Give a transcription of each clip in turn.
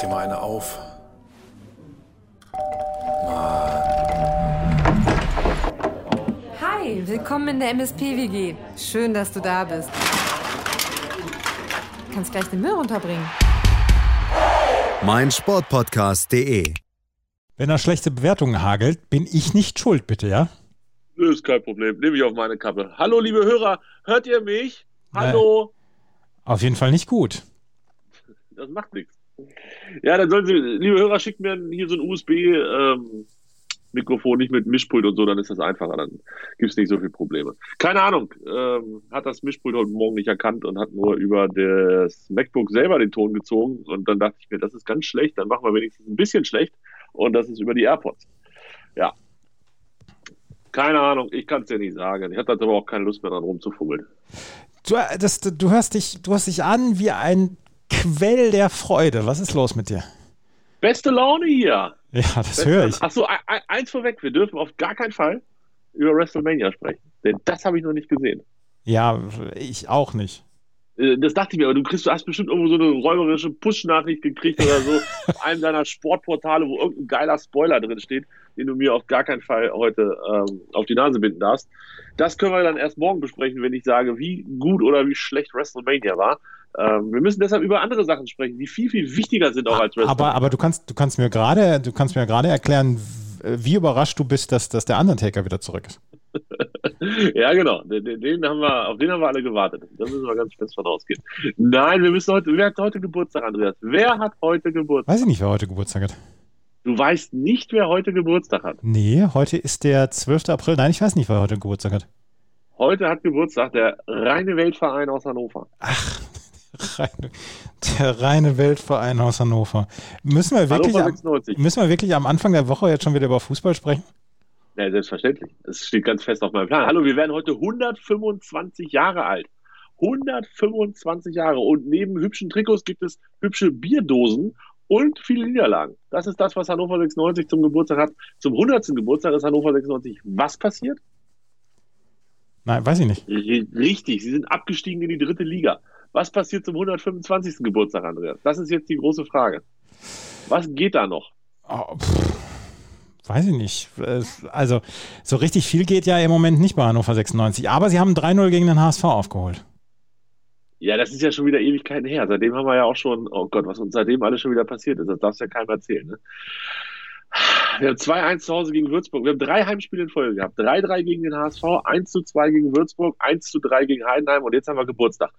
dir mal eine auf. Hi, willkommen in der MSP-WG. Schön, dass du da bist. Du kannst gleich den Müll runterbringen. mein Sportpodcast.de. Wenn da schlechte Bewertungen hagelt, bin ich nicht schuld, bitte, ja? Das ist kein Problem. Nehme ich auf meine Kappe. Hallo, liebe Hörer. Hört ihr mich? Hallo. Auf jeden Fall nicht gut. Das macht nichts. Ja, dann sollen Sie, liebe Hörer, schickt mir hier so ein USB-Mikrofon, nicht mit Mischpult und so, dann ist das einfacher. Dann gibt es nicht so viele Probleme. Keine Ahnung. Ähm, hat das Mischpult heute Morgen nicht erkannt und hat nur über das MacBook selber den Ton gezogen. Und dann dachte ich mir, das ist ganz schlecht. Dann machen wir wenigstens ein bisschen schlecht. Und das ist über die AirPods. Ja. Keine Ahnung, ich kann es dir nicht sagen. Ich hatte aber auch keine Lust mehr dran rumzufummeln. Du, das, du, hörst dich, du hörst dich an wie ein Quell der Freude. Was ist los mit dir? Beste Laune hier. Ja, das höre ich. Achso, eins vorweg, wir dürfen auf gar keinen Fall über WrestleMania sprechen. Denn das habe ich noch nicht gesehen. Ja, ich auch nicht. Äh, Das dachte ich mir, aber du kriegst, du hast bestimmt irgendwo so eine räuberische Push-Nachricht gekriegt oder so auf einem deiner Sportportale, wo irgendein geiler Spoiler drin steht, den du mir auf gar keinen Fall heute ähm, auf die Nase binden darfst. Das können wir dann erst morgen besprechen, wenn ich sage, wie gut oder wie schlecht WrestleMania war. Ähm, wir müssen deshalb über andere Sachen sprechen, die viel, viel wichtiger sind auch als WrestleMania. Aber, aber du kannst, du kannst mir gerade, du kannst mir gerade erklären, wie überrascht du bist, dass, dass der Undertaker wieder zurück ist. ja, genau. Den, den, haben wir, auf den haben wir alle gewartet. Da müssen wir ganz fest von ausgehen. Nein, wir müssen heute. Wer hat heute Geburtstag, Andreas? Wer hat heute Geburtstag? Weiß ich nicht, wer heute Geburtstag hat. Du weißt nicht, wer heute Geburtstag hat. Nee, heute ist der 12. April. Nein, ich weiß nicht, wer heute Geburtstag hat. Heute hat Geburtstag der reine Weltverein aus Hannover. Ach, reine, der reine Weltverein aus Hannover. Müssen wir, wirklich am, müssen wir wirklich am Anfang der Woche jetzt schon wieder über Fußball sprechen? Ja, selbstverständlich. Das steht ganz fest auf meinem Plan. Hallo, wir werden heute 125 Jahre alt. 125 Jahre. Und neben hübschen Trikots gibt es hübsche Bierdosen und viele Niederlagen. Das ist das, was Hannover 96 zum Geburtstag hat. Zum 100. Geburtstag ist Hannover 96 was passiert? Nein, weiß ich nicht. Richtig, sie sind abgestiegen in die dritte Liga. Was passiert zum 125. Geburtstag, Andreas? Das ist jetzt die große Frage. Was geht da noch? Oh, weiß ich nicht. Also, so richtig viel geht ja im Moment nicht bei Hannover 96. Aber sie haben 3-0 gegen den HSV aufgeholt. Ja, das ist ja schon wieder Ewigkeiten her. Seitdem haben wir ja auch schon, oh Gott, was uns seitdem alles schon wieder passiert ist, das darfst ja keinem erzählen. Ne? Wir haben 2-1 zu Hause gegen Würzburg. Wir haben drei Heimspiele in Folge gehabt. 3-3 gegen den HSV, 1-2 gegen Würzburg, 1-3 gegen Heidenheim und jetzt haben wir Geburtstag.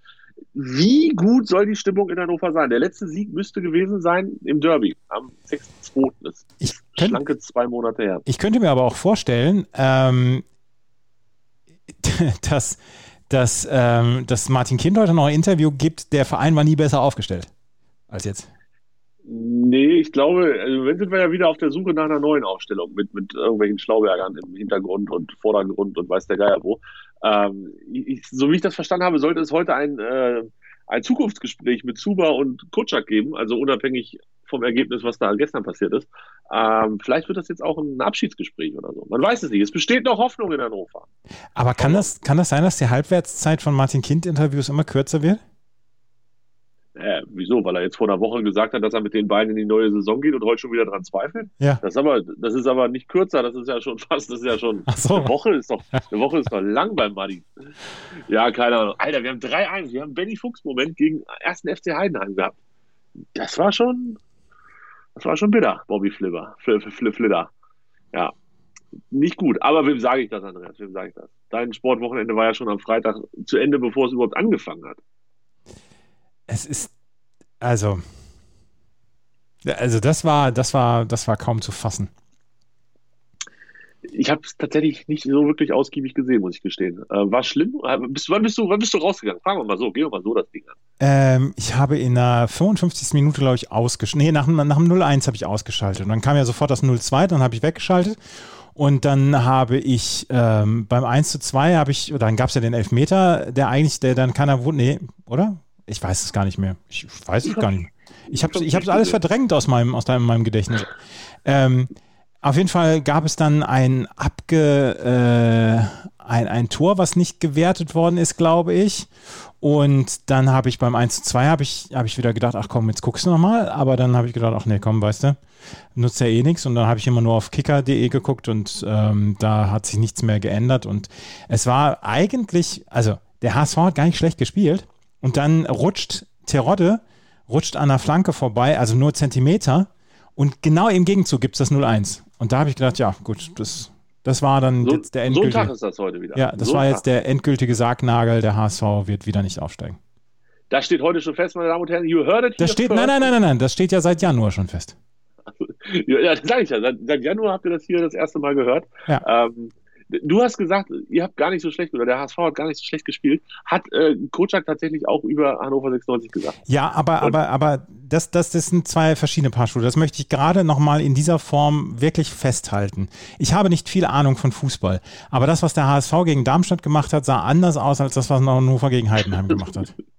Wie gut soll die Stimmung in Hannover sein? Der letzte Sieg müsste gewesen sein im Derby am 6.2. Das ich könnte, schlanke zwei Monate her. Ich könnte mir aber auch vorstellen, ähm, dass, dass, ähm, dass Martin Kind heute noch ein Interview gibt, der Verein war nie besser aufgestellt als jetzt. Nee, ich glaube, also wenn sind wir ja wieder auf der Suche nach einer neuen Aufstellung mit, mit irgendwelchen Schlaubergern im Hintergrund und Vordergrund und weiß der Geier wo. Ähm, ich, so wie ich das verstanden habe, sollte es heute ein, äh, ein Zukunftsgespräch mit Zuba und Kutschak geben, also unabhängig vom Ergebnis, was da gestern passiert ist. Ähm, vielleicht wird das jetzt auch ein Abschiedsgespräch oder so. Man weiß es nicht. Es besteht noch Hoffnung in Hannover. Aber kann das, kann das sein, dass die Halbwertszeit von Martin Kind-Interviews immer kürzer wird? Äh, wieso? Weil er jetzt vor einer Woche gesagt hat, dass er mit den beiden in die neue Saison geht und heute schon wieder dran zweifelt? Ja. Das ist aber, das ist aber nicht kürzer, das ist ja schon fast, das ist ja schon, so. eine Woche ist doch, eine Woche ist doch lang beim Buddy. Ja, keine Ahnung. Alter, wir haben 3-1, wir haben Benny Fuchs-Moment gegen ersten FC Heidenheim gehabt. Das war schon, das war schon bitter, Bobby Flipper, Fl Fl Flitter. Ja. Nicht gut. Aber wem sage ich das, Andreas? Wem sage ich das? Dein Sportwochenende war ja schon am Freitag zu Ende, bevor es überhaupt angefangen hat. Es ist, also, also das war, das war, das war kaum zu fassen. Ich habe es tatsächlich nicht so wirklich ausgiebig gesehen, muss ich gestehen. Äh, war schlimm? Bist, wann, bist du, wann bist du rausgegangen? Fragen wir mal so, gehen wir mal so das Ding an. Ähm, ich habe in der 55. Minute, glaube ich, ausgeschaltet. Nee, nach, nach dem 0-1 habe ich ausgeschaltet. Und dann kam ja sofort das 0-2, dann habe ich weggeschaltet. Und dann habe ich ähm, beim 1 zu 2 habe ich, dann gab es ja den Elfmeter, der eigentlich, der dann keiner wurde, nee, oder? Ich weiß es gar nicht mehr. Ich weiß es gar nicht mehr. Ich habe ich es alles verdrängt aus meinem, aus deinem, meinem Gedächtnis. Ähm, auf jeden Fall gab es dann ein abge, äh, ein, ein Tor, was nicht gewertet worden ist, glaube ich. Und dann habe ich beim 1 zu 2 habe ich, hab ich wieder gedacht, ach komm, jetzt guckst du nochmal. Aber dann habe ich gedacht, ach nee, komm, weißt du, nutzt ja eh nichts. Und dann habe ich immer nur auf kicker.de geguckt und ähm, da hat sich nichts mehr geändert. Und es war eigentlich, also der HSV hat gar nicht schlecht gespielt. Und dann rutscht Terodde, rutscht an der Flanke vorbei, also nur Zentimeter. Und genau im Gegenzug gibt es das 0-1. Und da habe ich gedacht, ja, gut, das, das war dann So, jetzt der so ein endgültige. Tag ist das heute wieder. ja, das so war jetzt der endgültige Sargnagel. Der HSV wird wieder nicht aufsteigen. Das steht heute schon fest, meine Damen und Herren. You heard it. Das steht, nein, nein, nein, nein, nein, das steht ja seit Januar schon fest. Ja, ja, das sage ich ja. Seit, seit Januar habt ihr das hier das erste Mal gehört. Ja. Ähm, du hast gesagt, ihr habt gar nicht so schlecht, oder der HSV hat gar nicht so schlecht gespielt. Hat äh, Kocak tatsächlich auch über Hannover 96 gesagt. Ja, aber, aber, aber das, das, das sind zwei verschiedene Paar Schuhe. Das möchte ich gerade nochmal in dieser Form wirklich festhalten. Ich habe nicht viel Ahnung von Fußball, aber das, was der HSV gegen Darmstadt gemacht hat, sah anders aus als das, was Hannover gegen Heidenheim gemacht hat.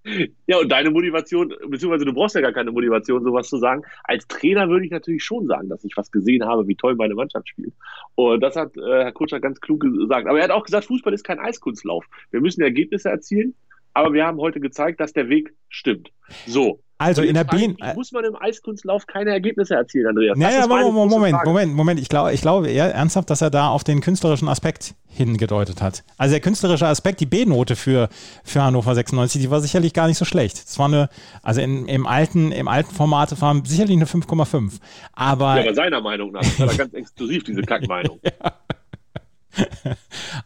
Ja, und deine Motivation, beziehungsweise du brauchst ja gar keine Motivation, sowas zu sagen. Als Trainer würde ich natürlich schon sagen, dass ich was gesehen habe, wie toll meine Mannschaft spielt. Und das hat äh, Herr Kutscher ganz klug gesagt. Aber er hat auch gesagt, Fußball ist kein Eiskunstlauf. Wir müssen Ergebnisse erzielen, aber wir haben heute gezeigt, dass der Weg stimmt. So. Also in der B. muss man im Eiskunstlauf keine Ergebnisse erzielen, Andreas? Naja, Moment, Moment. Moment, Moment. Ich glaube, ich glaube eher ernsthaft, dass er da auf den künstlerischen Aspekt hingedeutet hat. Also der künstlerische Aspekt, die B-Note für, für Hannover 96, die war sicherlich gar nicht so schlecht. Es war eine, also in, im alten, im alten Format war sicherlich eine 5,5. Aber, Ja, aber seiner Meinung nach. Das war ganz exklusiv, diese Kackmeinung.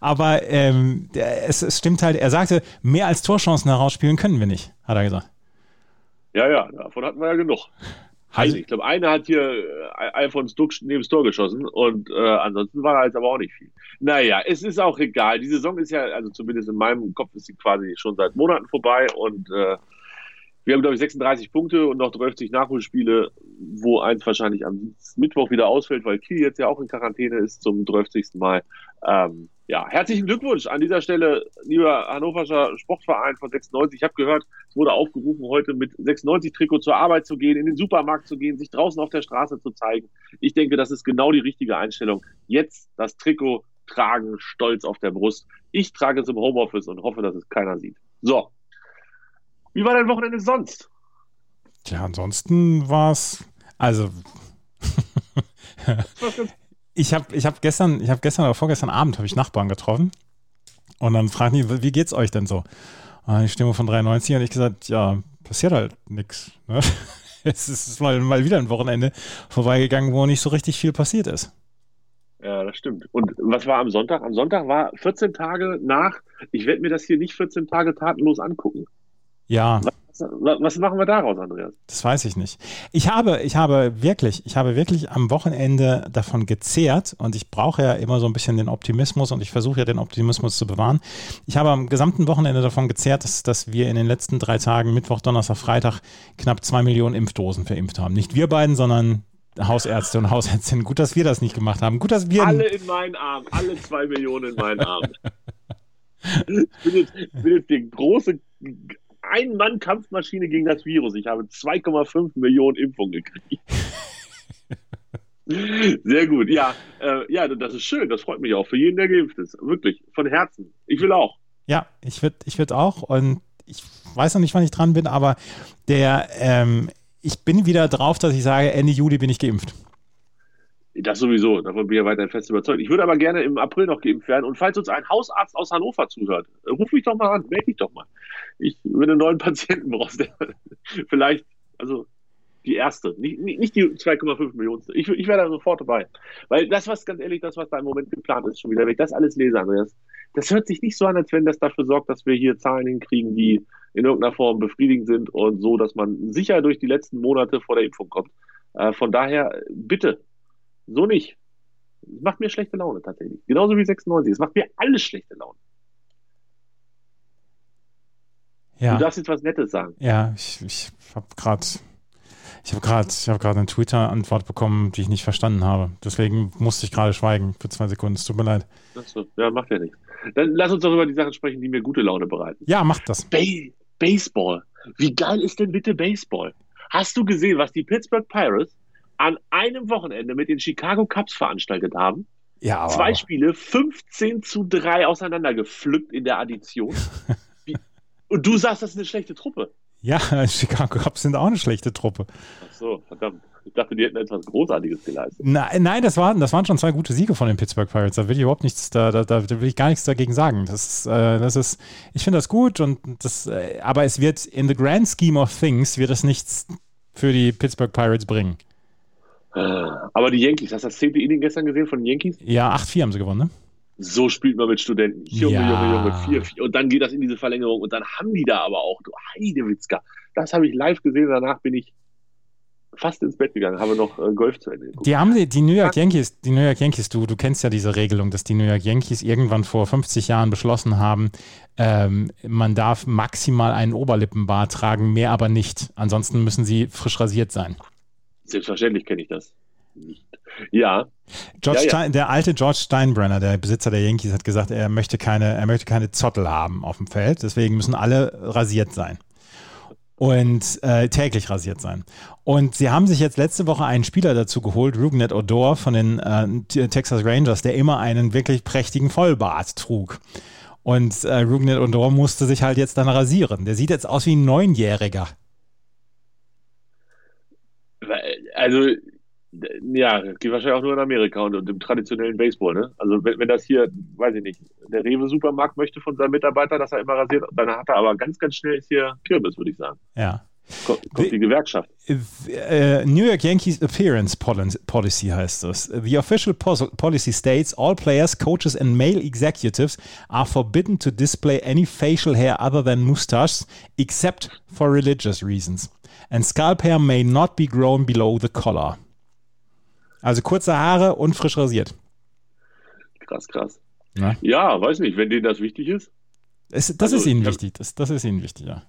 aber ähm, es, es stimmt halt, er sagte, mehr als Torchancen herausspielen können wir nicht, hat er gesagt. Ja, ja, davon hatten wir ja genug. Also- ich glaube, einer hat hier äh, Alfons Duck neben das Tor geschossen und äh, ansonsten war da jetzt aber auch nicht viel. Naja, es ist auch egal. Die Saison ist ja, also zumindest in meinem Kopf ist sie quasi schon seit Monaten vorbei und äh, wir haben, glaube ich, 36 Punkte und noch 30 Nachholspiele, wo eins wahrscheinlich am Mittwoch wieder ausfällt, weil Kiel jetzt ja auch in Quarantäne ist zum 30. Mal. Ähm, ja, herzlichen Glückwunsch an dieser Stelle, lieber Hannoverscher Sportverein von 96. Ich habe gehört, es wurde aufgerufen, heute mit 96-Trikot zur Arbeit zu gehen, in den Supermarkt zu gehen, sich draußen auf der Straße zu zeigen. Ich denke, das ist genau die richtige Einstellung. Jetzt das Trikot tragen, stolz auf der Brust. Ich trage es im Homeoffice und hoffe, dass es keiner sieht. So. Wie war dein Wochenende sonst? Tja, ansonsten war es, also ich habe ich hab gestern, ich habe gestern oder vorgestern Abend habe ich Nachbarn getroffen und dann fragen die, wie geht's euch denn so? Und die Stimme von 93 und ich gesagt, ja, passiert halt nichts. Ne? Es ist mal, mal wieder ein Wochenende vorbeigegangen, wo nicht so richtig viel passiert ist. Ja, das stimmt. Und was war am Sonntag? Am Sonntag war 14 Tage nach, ich werde mir das hier nicht 14 Tage tatenlos angucken. Ja, Was, machen wir daraus, Andreas? das weiß ich nicht. Ich habe, ich habe wirklich, ich habe wirklich am Wochenende davon gezehrt und ich brauche ja immer so ein bisschen den Optimismus und ich versuche ja den Optimismus zu bewahren. Ich habe am gesamten Wochenende davon gezehrt, dass, dass wir in den letzten drei Tagen, Mittwoch, Donnerstag, Freitag, knapp zwei Millionen Impfdosen verimpft haben. Nicht wir beiden, sondern Hausärzte und Hausärztinnen. Gut, dass wir das nicht gemacht haben. Gut, dass wir. Alle in meinen Arm, alle zwei Millionen in meinen Arm. Ich bin jetzt, bin jetzt die große Ein-Mann-Kampfmaschine gegen das Virus. Ich habe 2,5 Millionen Impfungen gekriegt. Sehr gut, ja, äh, ja, das ist schön, das freut mich auch für jeden, der geimpft ist. Wirklich, von Herzen. Ich will auch. Ja, ich würde ich würd auch und ich weiß noch nicht, wann ich dran bin, aber der, ähm, ich bin wieder drauf, dass ich sage, Ende Juli bin ich geimpft. Das sowieso, davon bin ich ja weiterhin fest überzeugt. Ich würde aber gerne im April noch geimpft werden. Und falls uns ein Hausarzt aus Hannover zuhört, äh, ruf mich doch mal an, melde dich doch mal. Ich, wenn du einen neuen Patienten brauchst, der vielleicht, also die erste, nicht, nicht die 2,5 Millionen. Ich, ich wäre da sofort dabei. Weil das, was ganz ehrlich, das, was da im Moment geplant ist, schon wieder, wenn ich das alles lese, Andreas, das hört sich nicht so an, als wenn das dafür sorgt, dass wir hier Zahlen hinkriegen, die in irgendeiner Form befriedigend sind und so, dass man sicher durch die letzten Monate vor der Impfung kommt. Äh, von daher, bitte, so nicht. Es macht mir schlechte Laune tatsächlich. Genauso wie 96. Es macht mir alles schlechte Laune. Du Ja, darfst jetzt was Nettes sagen. ja, ich, ich habe gerade, ich habe gerade, gerade eine Twitter-Antwort bekommen, die ich nicht verstanden habe. Deswegen musste ich gerade schweigen für zwei Sekunden. Es tut mir leid. Achso, ja, macht ja nichts. Dann lass uns doch über die Sachen sprechen, die mir gute Laune bereiten. Ja, macht das. Ba Baseball. Wie geil ist denn bitte Baseball? Hast du gesehen, was die Pittsburgh Pirates an einem Wochenende mit den Chicago Cubs veranstaltet haben? Ja, Zwei Spiele, 15 zu 3 auseinandergepflückt in der Addition. Und du sagst, das ist eine schlechte Truppe. ja, Chicago Cubs sind auch eine schlechte Truppe. Ach so, verdammt. Ich dachte, die hätten etwas Großartiges geleistet. Nein, nein das, waren, das waren schon zwei gute Siege von den Pittsburgh Pirates. Da will ich überhaupt nichts, da, da, da will ich gar nichts dagegen sagen. Das, äh, das ist, ich finde das gut und das, äh, aber es wird in the grand scheme of things wird es nichts für die Pittsburgh Pirates bringen. Aber die Yankees, hast du das zehnte Inning gestern gesehen von den Yankees? Ja, 8-4 haben sie gewonnen, ne? So spielt man mit Studenten. Junge, Ja. Junge, Junge, 4, 4. Und dann geht das in diese Verlängerung. Und dann haben die da aber auch, du Heidewitzka. Das habe ich live gesehen. Danach bin ich fast ins Bett gegangen, habe noch äh, Golf zu Ende geguckt. Die haben die, die New York Yankees, die New York Yankees, du, du kennst ja diese Regelung, dass die New York Yankees irgendwann vor 50 Jahren beschlossen haben, ähm, man darf maximal einen Oberlippenbart tragen, mehr aber nicht. Ansonsten müssen sie frisch rasiert sein. Selbstverständlich kenne ich das nicht. Ja, George Ja, ja. Der alte George Steinbrenner, der Besitzer der Yankees, hat gesagt, er möchte keine, er möchte keine Zottel haben auf dem Feld. Deswegen müssen alle rasiert sein. Und äh, täglich rasiert sein. Und sie haben sich jetzt letzte Woche einen Spieler dazu geholt, Rugnet Odor von den äh, Texas Rangers, der immer einen wirklich prächtigen Vollbart trug. Und äh, Rugnet Odor musste sich halt jetzt dann rasieren. Der sieht jetzt aus wie ein Neunjähriger. Also ja, geht wahrscheinlich auch nur in Amerika und, und im traditionellen Baseball, ne? Also wenn, wenn das hier, weiß ich nicht, der Rewe-Supermarkt möchte von seinem Mitarbeiter, dass er immer rasiert, dann hat er aber ganz, ganz schnell ist hier Kirmes, würde ich sagen. Ja. Kommt, kommt die Gewerkschaft. Äh, New York Yankees Appearance Pol- Policy heißt das. The official policy states all players, coaches and male executives are forbidden to display any facial hair other than mustaches except for religious reasons. And scalp hair may not be grown below the collar. Also kurze Haare und frisch rasiert. Krass, krass. Ja. Ja, weiß nicht, wenn denen das wichtig ist, Es, das Also, ist ihnen wichtig. Das, das ist ihnen wichtig, ja.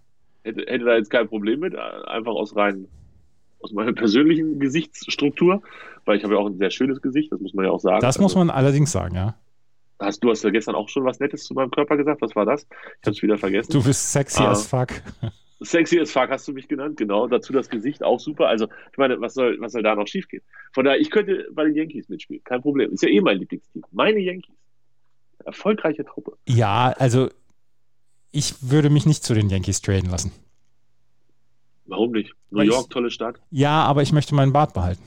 hätte, hätte da jetzt kein Problem mit, einfach aus rein aus meiner persönlichen Gesichtsstruktur, weil ich habe ja auch ein sehr schönes Gesicht, das muss man ja auch sagen. Das muss Also, man allerdings sagen, ja. Hast, du hast ja gestern auch schon was Nettes zu meinem Körper gesagt, was war das? Ich habe es wieder vergessen. Du bist sexy Ah. as fuck. Sexy as fuck hast du mich genannt, genau. Dazu das Gesicht auch super. Also, ich meine, was soll, was soll da noch schiefgehen? Von daher, ich könnte bei den Yankees mitspielen, kein Problem. Ist ja eh mein Lieblingsteam. Meine Yankees. Erfolgreiche Truppe. Ja, also ich würde mich nicht zu den Yankees traden lassen. Warum nicht? New Weil ich- York, tolle Stadt. Ja, aber ich möchte meinen Bart behalten.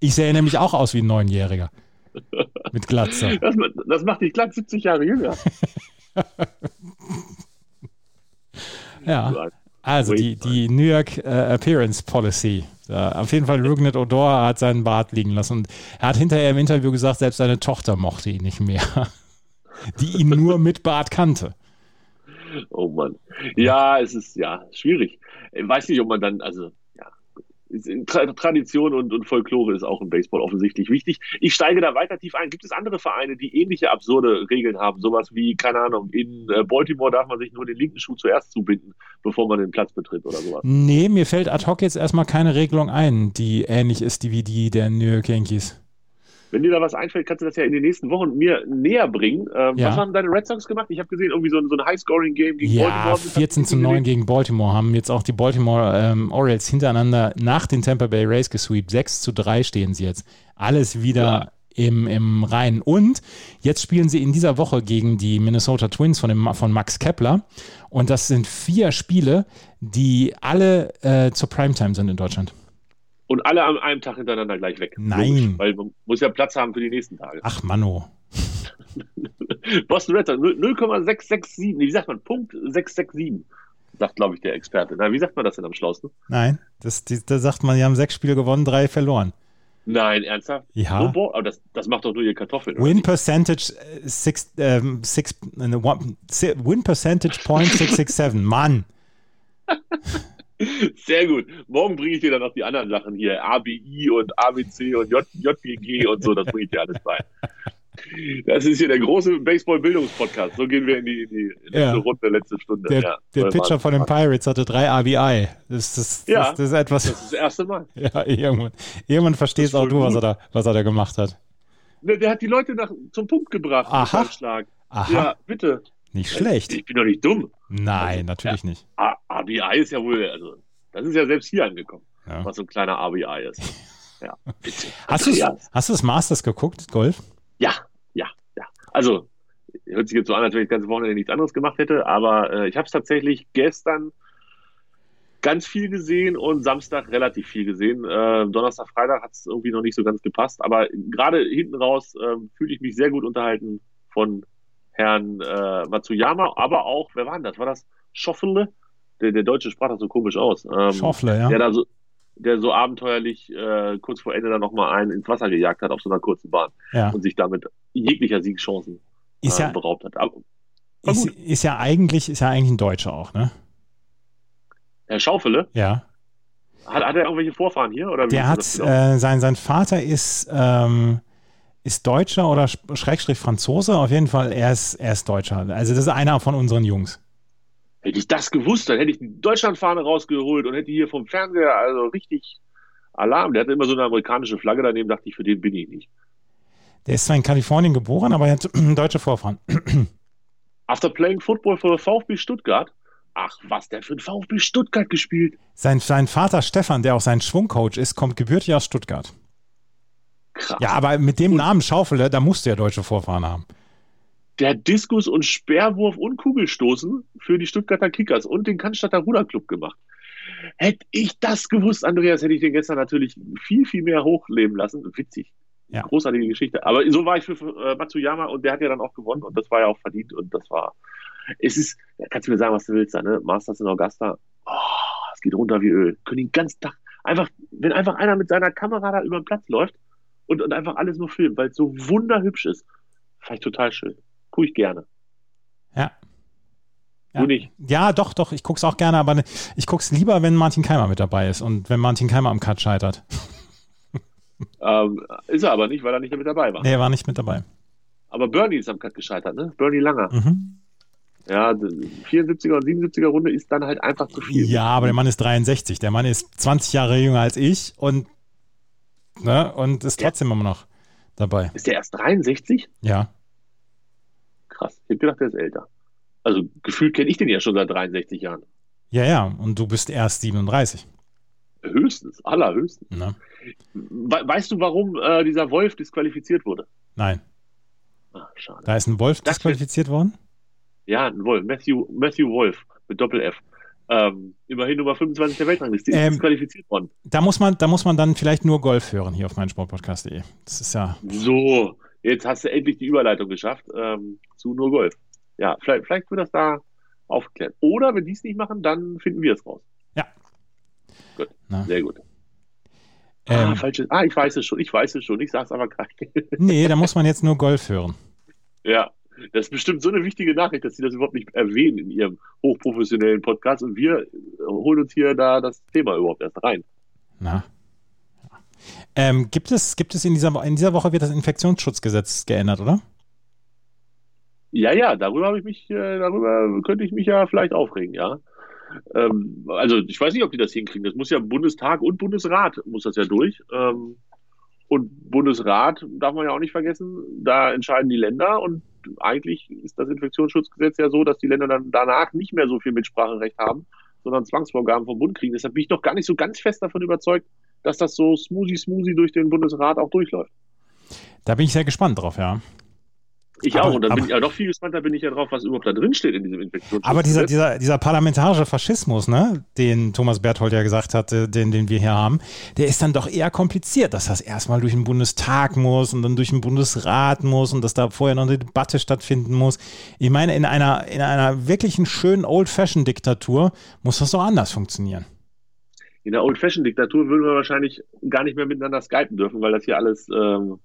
Ich sehe nämlich auch aus wie ein Neunjähriger. Mit Glatze. Das, das macht dich glatt 70 Jahre jünger. Ja. Also die, die New York äh, Appearance Policy. Äh, auf jeden Fall Rugnet Odor hat seinen Bart liegen lassen. Und er hat hinterher im Interview gesagt, selbst seine Tochter mochte ihn nicht mehr. Die ihn nur mit Bart kannte. Oh Mann. Ja, es ist ja schwierig. Ich weiß nicht, ob man dann, also ja, Tradition und, und Folklore ist auch im Baseball offensichtlich wichtig. Ich steige da weiter tief ein. Gibt es andere Vereine, die ähnliche absurde Regeln haben? Sowas wie, keine Ahnung, in äh, Baltimore darf man sich nur den linken Schuh zuerst zubinden, bevor man den Platz betritt oder sowas. Nee, mir fällt ad hoc jetzt erstmal keine Regelung ein, die ähnlich ist wie die der New York Yankees. Wenn dir da was einfällt, kannst du das ja in den nächsten Wochen mir näher bringen. Ähm, Ja. Was haben deine Red Sox gemacht? Ich habe gesehen, irgendwie so ein, so ein High-Scoring-Game gegen Ja, Baltimore. 14 zu 9 gegen Baltimore haben jetzt auch die Baltimore ähm, Orioles hintereinander nach den Tampa Bay Rays gesweept. 6 zu 3 stehen sie jetzt. Alles wieder Ja. im, im Reinen. Und jetzt spielen sie in dieser Woche gegen die Minnesota Twins von, dem, von Max Kepler. Und das sind vier Spiele, die alle äh, zur Primetime sind in Deutschland. Und alle an einem Tag hintereinander gleich weg. Nein. Logisch, weil man muss ja Platz haben für die nächsten Tage. Ach, Mano. Boston Red Sox 0- 0,667, nee, wie sagt man? Punkt 667, sagt, glaube ich, der Experte. Na, wie sagt man das denn am schlausten? Nein, das, die, da sagt man, die haben sechs Spiele gewonnen, drei verloren. Nein, ernsthaft? Ja. So, boah, aber das, das macht doch nur ihr Kartoffeln. Win nicht? percentage äh, six, ähm, six, äh, one, si- Win percentage point 667. Mann. Sehr gut. Morgen bringe ich dir dann noch die anderen Sachen hier. ABI und ABC und J, JBG und so, das bringe ich dir alles bei. Das ist hier der große Baseball-Bildungspodcast. So gehen wir in die, in die letzte Ja. Runde, letzte Stunde. Der, ja, der Pitcher von den. Pirates hatte drei RBI. Das, das, Ja. das, das ist etwas. Das ist das erste Mal. Ja, irgendwann, irgendwann verstehst auch du, was er, da, was er da gemacht hat. Der, der hat die Leute nach, zum Punkt gebracht Aha. Aha, Ja, bitte. nicht schlecht. Ich bin doch nicht dumm. Nein, natürlich nicht. ABI ist ja wohl, also, das ist ja selbst hier angekommen, Ja. was so ein kleiner ABI ist. Ja, bitte. Hast du hast du das Masters geguckt, Golf? Ja, Also, hört sich jetzt so an, als wenn ich das ganze Wochenende nichts anderes gemacht hätte, aber äh, ich habe es tatsächlich gestern ganz viel gesehen und Samstag relativ viel gesehen. Äh, Donnerstag, Freitag hat es irgendwie noch nicht so ganz gepasst, aber gerade hinten raus äh, fühle ich mich sehr gut unterhalten von Herrn äh, Matsuyama, aber auch, wer war denn das? War das Schoffele? Der, der Deutsche sprach das so komisch aus. Ähm, Schoffle, ja. Der da so, der so abenteuerlich äh, kurz vor Ende dann nochmal einen ins Wasser gejagt hat auf so einer kurzen Bahn ja. und sich damit jeglicher Siegschancen ist äh, ja, beraubt hat. Aber, ist, ist, ja eigentlich, ist ja eigentlich ein Deutscher auch, ne? Herr Schaufele? Ja. Hat, hat er irgendwelche Vorfahren hier? Oder der hat, äh, sein, sein Vater ist, ähm, ist Deutscher oder Schrägstrich Franzose. Auf jeden Fall, er ist, er ist Deutscher. Also das ist einer von unseren Jungs. Hätte ich das gewusst, dann hätte ich die Deutschlandfahne rausgeholt und hätte hier vom Fernseher, also richtig Alarm. Der hatte immer so eine amerikanische Flagge daneben, dachte ich, für den bin ich nicht. Der ist zwar in Kalifornien geboren, aber er hat deutsche Vorfahren. After playing football for VfB Stuttgart, ach, was der für ein VfB Stuttgart gespielt. Sein, sein Vater Stefan, der auch sein Schwungcoach ist, kommt gebürtig aus Stuttgart. Krass. Ja, aber mit dem Namen Schaufele, da musst du ja deutsche Vorfahren haben. Der hat Diskus und Speerwurf und Kugelstoßen für die Stuttgarter Kickers und den Cannstatter Ruderclub gemacht. Hätte ich das gewusst, Andreas, hätte ich den gestern natürlich viel, viel mehr hochleben lassen. Witzig. Ja. Großartige Geschichte. Aber so war ich für äh, Matsuyama und der hat ja dann auch gewonnen und das war ja auch verdient und das war. Es ist, kannst du mir sagen, was du willst, ne? Masters in Augusta. Oh, es geht runter wie Öl. Können den ganzen Tag einfach, wenn einfach einer mit seiner Kamera da über den Platz läuft und, und einfach alles nur filmt, weil es so wunderhübsch ist. Fand ich total schön. Gucke ich gerne. Ja. Du nicht? Ja, doch, doch. Ich gucke es auch gerne, aber ich gucke es lieber, wenn Martin Keimer mit dabei ist und wenn Martin Keimer am Cut scheitert. Ähm, ist er aber nicht, weil er nicht mit dabei war. Nee, er war nicht mit dabei. Aber Bernie ist am Cut gescheitert, ne? Bernie Langer. Mhm. Ja, 74er und 77er Runde ist dann halt einfach zu viel. Ja, aber der Mann ist 63. Der Mann ist 20 Jahre jünger als ich und, ne, und ist trotzdem ja. immer noch dabei. Ist der erst 63? Ja. Krass. Ich hätte gedacht, der ist älter. Also gefühlt kenne ich den ja schon seit 63 Jahren. Ja, ja. Und du bist erst 37. Höchstens, allerhöchstens. Na. We weißt du, warum äh, dieser Wolf disqualifiziert wurde? Nein. Ach, schade. Da ist ein Wolf Das disqualifiziert worden? Ja, ein Wolf. Matthew, Matthew Wolf mit Doppel-F. Ähm, immerhin Nummer 25 der Weltrangliste. Ähm, disqualifiziert worden. Da muss, man, da muss man dann vielleicht nur Golf hören hier auf meinsportpodcast.de. Das ist ja. So, jetzt hast du endlich die Überleitung geschafft ähm, zu nur Golf. Ja, vielleicht, vielleicht wird das da aufgeklärt. Oder wenn die es nicht machen, dann finden wir es raus. Ja. Gut, Na. sehr gut. ah, Ähm, falsches. Ah, ich weiß es schon, ich weiß es schon, ich sag's aber gleich. nee, da muss man jetzt nur Golf hören. ja, das ist bestimmt so eine wichtige Nachricht, dass sie das überhaupt nicht erwähnen in ihrem hochprofessionellen Podcast und wir holen uns hier da das Thema überhaupt erst rein. Na. Ähm, gibt es, gibt es in dieser, in dieser Woche wird das Infektionsschutzgesetz geändert, oder? Ja, ja, darüber habe ich mich, äh, darüber könnte ich mich ja vielleicht aufregen, ja. Ähm, also ich weiß nicht, ob die das hinkriegen. Das muss ja Bundestag und Bundesrat muss das ja durch. Ähm, und Bundesrat darf man ja auch nicht vergessen, da entscheiden die Länder und eigentlich ist das Infektionsschutzgesetz ja so, dass die Länder dann danach nicht mehr so viel Mitspracherecht haben, sondern Zwangsvorgaben vom Bund kriegen. Deshalb bin ich noch gar nicht so ganz fest davon überzeugt, dass das so smoothie smoothie durch den Bundesrat auch durchläuft. Da bin ich sehr gespannt drauf, ja. Ich Aber- auch. Und dann bin ich ja noch viel gespannter bin ich ja drauf, was überhaupt da drin steht in diesem Infektionsschutzgesetz. Aber dieser, dieser, dieser parlamentarische Faschismus, ne, den Thomas Berthold ja gesagt hatte, den, den wir hier haben, der ist dann doch eher kompliziert, dass das erstmal durch den Bundestag muss und dann durch den Bundesrat muss und dass da vorher noch eine Debatte stattfinden muss. Ich meine, in einer, in einer wirklichen schönen Old-Fashioned-Diktatur muss das doch anders funktionieren. In der Old-Fashion-Diktatur würden wir wahrscheinlich gar nicht mehr miteinander skypen dürfen, weil das hier alles ähm,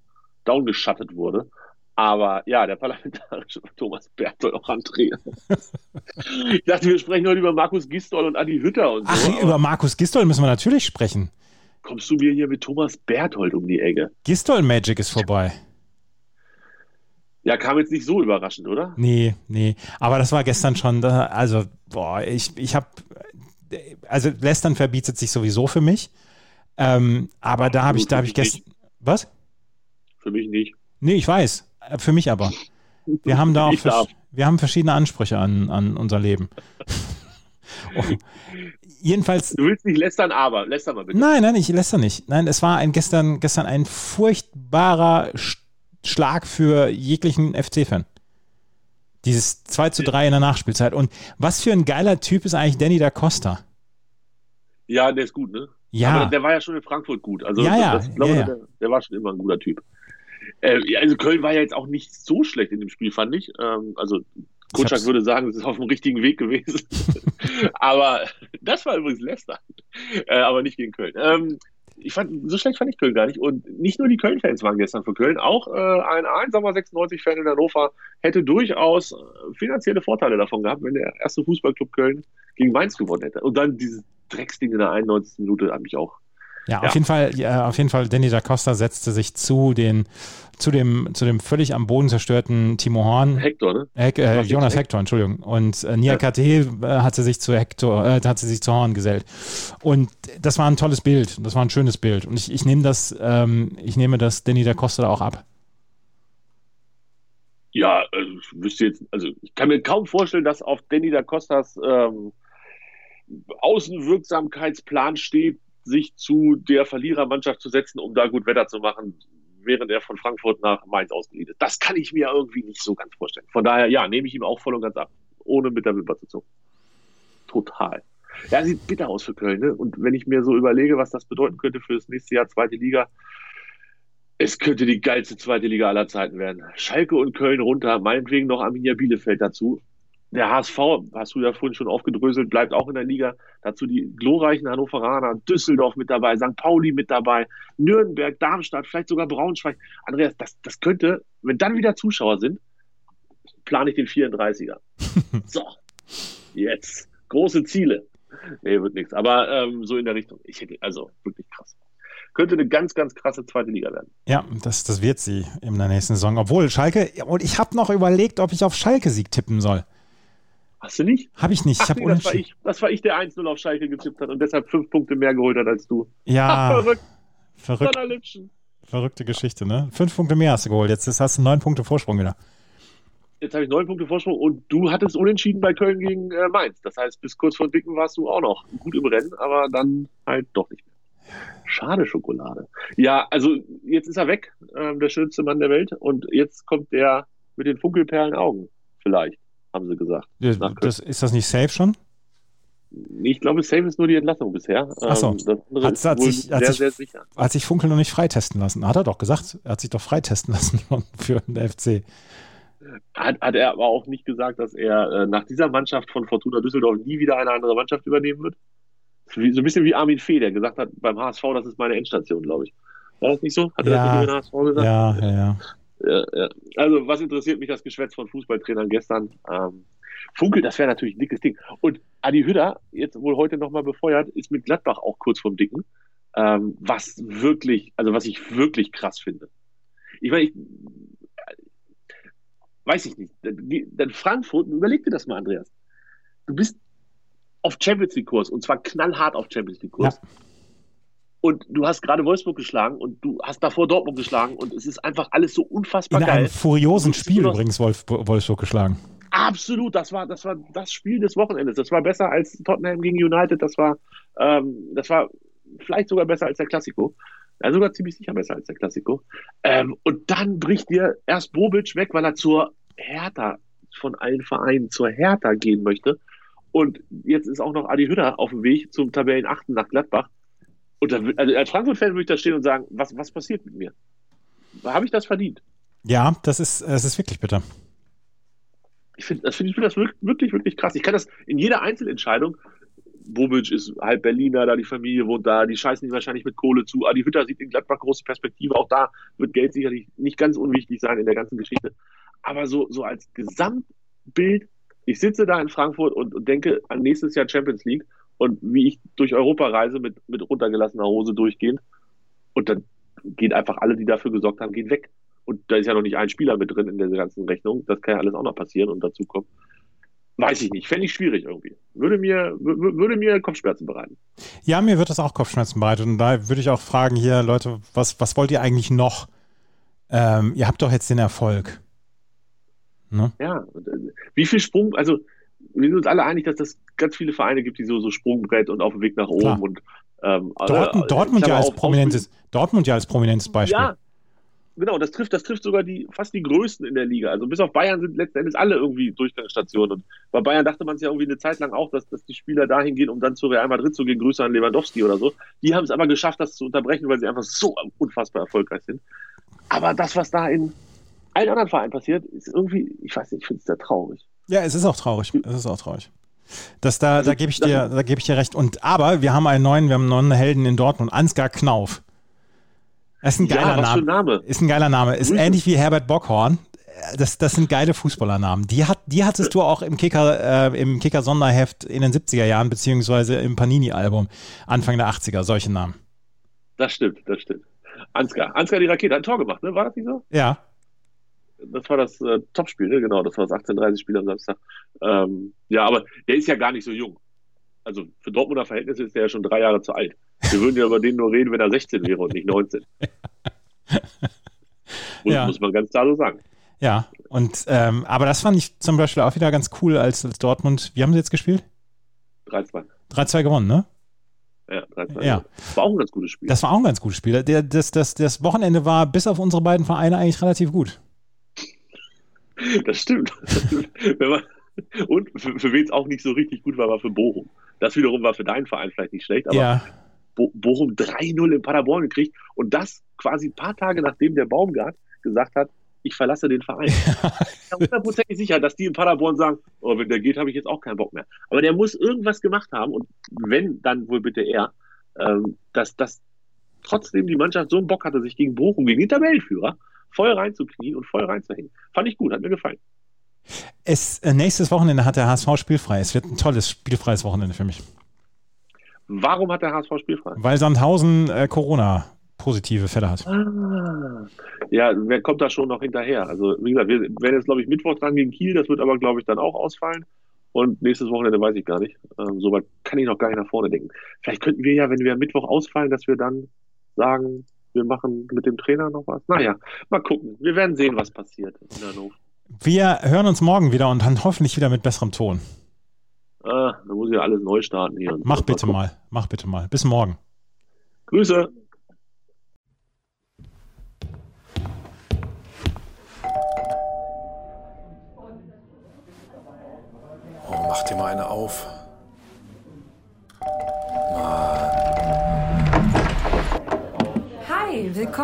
downgeschattet wurde. Aber ja, der parlamentarische Thomas Berthold auch Andrea. ich dachte, wir sprechen heute über Markus Gistol und Adi Hütter und so. Ach, über Markus Gistol müssen wir natürlich sprechen. kommst du mir hier mit Thomas Berthold um die Ecke? Gistol Magic ist vorbei. Ja, kam jetzt nicht so überraschend, oder? Nee, nee. Aber das war gestern schon, also, boah, ich, ich habe, also Lästern verbietet sich sowieso für mich. Ähm, aber da habe ich, da habe ich gestern, was? Für mich nicht. Nee, ich weiß. Äh, Für mich aber. Wir haben da auch, vers- wir haben verschiedene Ansprüche an, an unser Leben. oh. Jedenfalls, Du willst nicht lästern, aber läster mal bitte. nein, nein, ich lässt nicht. Nein, es war ein gestern, gestern ein furchtbarer, st- Schlag für jeglichen FC-Fan. Dieses 2 zu 3 in der Nachspielzeit. Und was für ein geiler Typ ist eigentlich Danny da Costa? Ja, der ist gut, ne? Ja. Aber der war ja schon in Frankfurt gut. Also Ja, ja, das, ich glaube, ja, ja. Der, der war schon immer ein guter Typ. Äh, also Köln war ja jetzt auch nicht so schlecht in dem Spiel, fand ich. Ähm, also Kutschak würde sagen, es ist auf dem richtigen Weg gewesen. aber das war übrigens Leicester. Äh, aber nicht gegen Köln. Ähm, ich fand, so schlecht fand ich Köln gar nicht. Und nicht nur die Köln-Fans waren gestern für Köln, auch äh, ein 1,96-Fan in Hannover hätte durchaus äh, finanzielle Vorteile davon gehabt, wenn der erste Fußballclub Köln gegen Mainz gewonnen hätte. Und dann dieses Drecksding in der 91. Minute hat mich auch Ja, Ja. auf jeden Fall, ja, auf jeden Fall, Danny da Costa setzte sich zu den, zu dem, zu dem völlig am Boden zerstörten Timo Horn. Hector, ne? Hek, äh, Jonas jetzt? Hector, Entschuldigung. Und äh, Nia Ja. KT äh, hat sie sich zu Hector, äh, hat sie sich zu Horn gesellt. Und das war ein tolles Bild. Das war ein schönes Bild. Und ich, ich nehme das, ähm, ich nehme das Danny da Costa da auch ab. Ja, also ich wüsste jetzt, also ich kann mir kaum vorstellen, dass auf Danny da Costas ähm, Außenwirksamkeitsplan steht, sich zu der Verlierermannschaft zu setzen, um da gut Wetter zu machen, während er von Frankfurt nach Mainz ausgeliehen ist. Das kann ich mir irgendwie nicht so ganz vorstellen. Von daher, ja, nehme ich ihm auch voll und ganz ab, ohne mit der Wimper zu zucken. Total. Ja, sieht bitter aus für Köln. Ne? Und wenn ich mir so überlege, was das bedeuten könnte für das nächste Jahr zweite Liga, es könnte die geilste zweite Liga aller Zeiten werden. Schalke und Köln runter, meinetwegen noch Arminia Bielefeld dazu. Der HSV, hast du ja vorhin schon aufgedröselt, bleibt auch in der Liga. Dazu die glorreichen Hannoveraner, Düsseldorf mit dabei, St. Pauli mit dabei, Nürnberg, Darmstadt, vielleicht sogar Braunschweig. Andreas, das, das könnte, wenn dann wieder Zuschauer sind, plane ich den 34er. so, jetzt. Große Ziele. Nee, wird nichts. Aber ähm, so in der Richtung. Ich hätte, also wirklich krass. Könnte eine ganz, ganz krasse zweite Liga werden. Ja, das, das wird sie in der nächsten Saison. Obwohl Schalke, und ich habe noch überlegt, ob ich auf Schalke-Sieg tippen soll. Hast du nicht? Habe ich nicht. Ich habe nee, das war ich. Das war ich, der 1-0 auf Schalke getippt hat und deshalb fünf Punkte mehr geholt hat als du. Ja, Verrückt, verrückt, verrückte Geschichte, ne? Fünf Punkte mehr hast du geholt. Jetzt hast du neun Punkte Vorsprung wieder. Jetzt habe ich neun Punkte Vorsprung und du hattest unentschieden bei Köln gegen äh, Mainz. Das heißt, bis kurz vor dem Dicken warst du auch noch gut im Rennen, aber dann halt doch nicht mehr. Schade Schokolade. Ja, also jetzt ist er weg, ähm, der schönste Mann der Welt. Und jetzt kommt der mit den funkelperlen Augen. Vielleicht, haben sie gesagt. Das, ist das nicht safe schon? Ich glaube, safe ist nur die Entlassung bisher. Ach so. Ähm, das andere Hat- hat sich- hat sehr, sich- sehr sicher. Hat sich Funkel noch nicht freitesten lassen. Hat er doch gesagt. Er hat sich doch freitesten lassen für den FC. Hat, hat er aber auch nicht gesagt, dass er äh, nach dieser Mannschaft von Fortuna Düsseldorf nie wieder eine andere Mannschaft übernehmen wird? So ein bisschen wie Armin Fee, der gesagt hat, beim HSV, das ist meine Endstation, glaube ich. War das nicht so? Hat er Ja. das nicht über den HSV gesagt? Ja, ja, ja. Ja, ja. Also, was interessiert mich das Geschwätz von Fußballtrainern gestern? Ähm, Funkel, das wäre natürlich ein dickes Ding. Und Adi Hütter, jetzt wohl heute nochmal befeuert, ist mit Gladbach auch kurz vorm Dicken. Ähm, was wirklich, also was ich wirklich krass finde. Ich meine, ich, weiß ich nicht. Dann Frankfurt, überleg dir das mal, Andreas. Du bist auf Champions League Kurs und zwar knallhart auf Champions League Kurs. Und du hast gerade Wolfsburg geschlagen und du hast davor Dortmund geschlagen und es ist einfach alles so unfassbar In geil. einem furiosen Spiel übrigens Wolf, Wolfsburg geschlagen. Absolut, das war, das war das Spiel des Wochenendes. Das war besser als Tottenham gegen United. Das war, ähm, das war vielleicht sogar besser als der Klassiko. Ja, sogar ziemlich sicher besser als der Klassiko. Ähm, und dann bricht dir erst Bobic weg, weil er zur Hertha von allen Vereinen zur Hertha gehen möchte. Und jetzt ist auch noch Adi Hütter auf dem Weg zum Tabellenachten nach Gladbach. Und dann, also als Frankfurt-Fan würde ich da stehen und sagen, was, was passiert mit mir? Habe ich das verdient? Ja, das ist, es ist wirklich bitter. Ich finde das, find, ich find das wirklich, wirklich, krass. Ich kann das in jeder Einzelentscheidung. Bobic ist halb Berliner, da die Familie wohnt da, die scheißen ihm wahrscheinlich mit Kohle zu. Adi Hütter sieht in Gladbach große Perspektive. Auch da wird Geld sicherlich nicht ganz unwichtig sein in der ganzen Geschichte. Aber so, so als Gesamtbild, ich sitze da in Frankfurt und, und denke an nächstes Jahr Champions League und wie ich durch Europa reise mit, mit runtergelassener Hose durchgehend. Und dann gehen einfach alle, die dafür gesorgt haben, gehen weg. Und da ist ja noch nicht ein Spieler mit drin in der ganzen Rechnung. Das kann ja alles auch noch passieren und dazu kommen. Weiß ich nicht. Fände ich schwierig irgendwie. Würde mir, wü- würde mir Kopfschmerzen bereiten. Ja, mir wird das auch Kopfschmerzen bereitet. Und da würde ich auch fragen hier, Leute, was, was wollt ihr eigentlich noch? Ähm, ihr habt doch jetzt den Erfolg. Ne? Ja. Äh, wie viel Sprung, also wir sind uns alle einig, dass es ganz viele Vereine gibt, die so, so Sprungbrett und auf dem Weg nach oben Klar. und ähm, Dortmund, äh, Dortmund, ja als prominentes, Dortmund ja als prominentes Beispiel. Ja, genau, das trifft, das trifft sogar die, fast die Größten in der Liga. Also bis auf Bayern sind letzten Endes alle irgendwie Durchgangsstationen. Und bei Bayern dachte man es ja irgendwie eine Zeit lang auch, dass, dass die Spieler dahin gehen, um dann zu Real Madrid zu gehen. Grüße an Lewandowski oder so. Die haben es aber geschafft, das zu unterbrechen, weil sie einfach so unfassbar erfolgreich sind. Aber das, was da in allen anderen Vereinen passiert, ist irgendwie, ich weiß nicht, ich finde es sehr traurig. Ja, es ist auch traurig. Es ist auch traurig. Das da, da gebe ich dir, da gebe ich dir recht. Und aber wir haben einen neuen, wir haben einen neuen Helden in Dortmund, Ansgar Knauf. Das ist ein geiler ja, Name. Name. Ist ein geiler Name. Ist Grüße. ähnlich wie Herbert Bockhorn. Das, das sind geile Fußballernamen. Die, hat, die hattest du auch im Kicker, äh, im Kicker-Sonderheft in den 70er Jahren, beziehungsweise im Panini-Album Anfang der 80er, solche Namen. Das stimmt, das stimmt. Ansgar. Ansgar die Rakete hat ein Tor gemacht, ne? War das nicht so? Ja. Das war das äh, Topspiel, ne? Genau, das war das 18:30-Spiel am Samstag. Ähm, ja, aber der ist ja gar nicht so jung. Also für Dortmunder Verhältnisse ist der ja schon drei Jahre zu alt. Wir würden ja über den nur reden, wenn er 16 wäre und nicht 19. muss, Ja. muss man ganz klar so sagen. Ja. Und ähm, aber das fand ich zum Beispiel auch wieder ganz cool, als, als Dortmund, wie haben sie jetzt gespielt? 3-2. 3-2 gewonnen, ne? Ja, 3-2. Ja. War auch ein ganz gutes Spiel. Das war auch ein ganz gutes Spiel. Das, das, das Wochenende war bis auf unsere beiden Vereine eigentlich relativ gut. Das stimmt. Man, und für, für wen es auch nicht so richtig gut war, war für Bochum. Das wiederum war für deinen Verein vielleicht nicht schlecht, aber ja. Bo Bochum 3-0 in Paderborn gekriegt und das quasi ein paar Tage nachdem der Baumgart gesagt hat, ich verlasse den Verein. Ich bin hundertprozentig sicher, dass die in Paderborn sagen, oh, wenn der geht, habe ich jetzt auch keinen Bock mehr. Aber der muss irgendwas gemacht haben und wenn, dann wohl bitte er, ähm, dass, dass trotzdem die Mannschaft so einen Bock hatte, sich gegen Bochum, gegen den Tabellenführer, voll reinzuknien und voll reinzuhängen. Fand ich gut, hat mir gefallen. Es, äh, nächstes Wochenende hat der HSV spielfrei. Es wird ein tolles spielfreies Wochenende für mich. Warum hat der HSV spielfrei? Weil Sandhausen äh, Corona-positive Fälle hat. Ah, ja, wer kommt da schon noch hinterher? Also, wie gesagt, wir werden jetzt, glaube ich, Mittwoch dran gegen Kiel, das wird aber, glaube ich, dann auch ausfallen. Und nächstes Wochenende weiß ich gar nicht. Ähm, Soweit kann ich noch gar nicht nach vorne denken. Vielleicht könnten wir ja, wenn wir am Mittwoch ausfallen, dass wir dann sagen, wir machen mit dem Trainer noch was. Naja, mal gucken. Wir werden sehen, was passiert in Hannover. Wir hören uns morgen wieder und dann hoffentlich wieder mit besserem Ton. Ah, da muss ich ja alles neu starten hier. Mach so. bitte gucken. mal. Mach bitte mal. Bis morgen. Grüße. Oh, mach dir mal eine auf.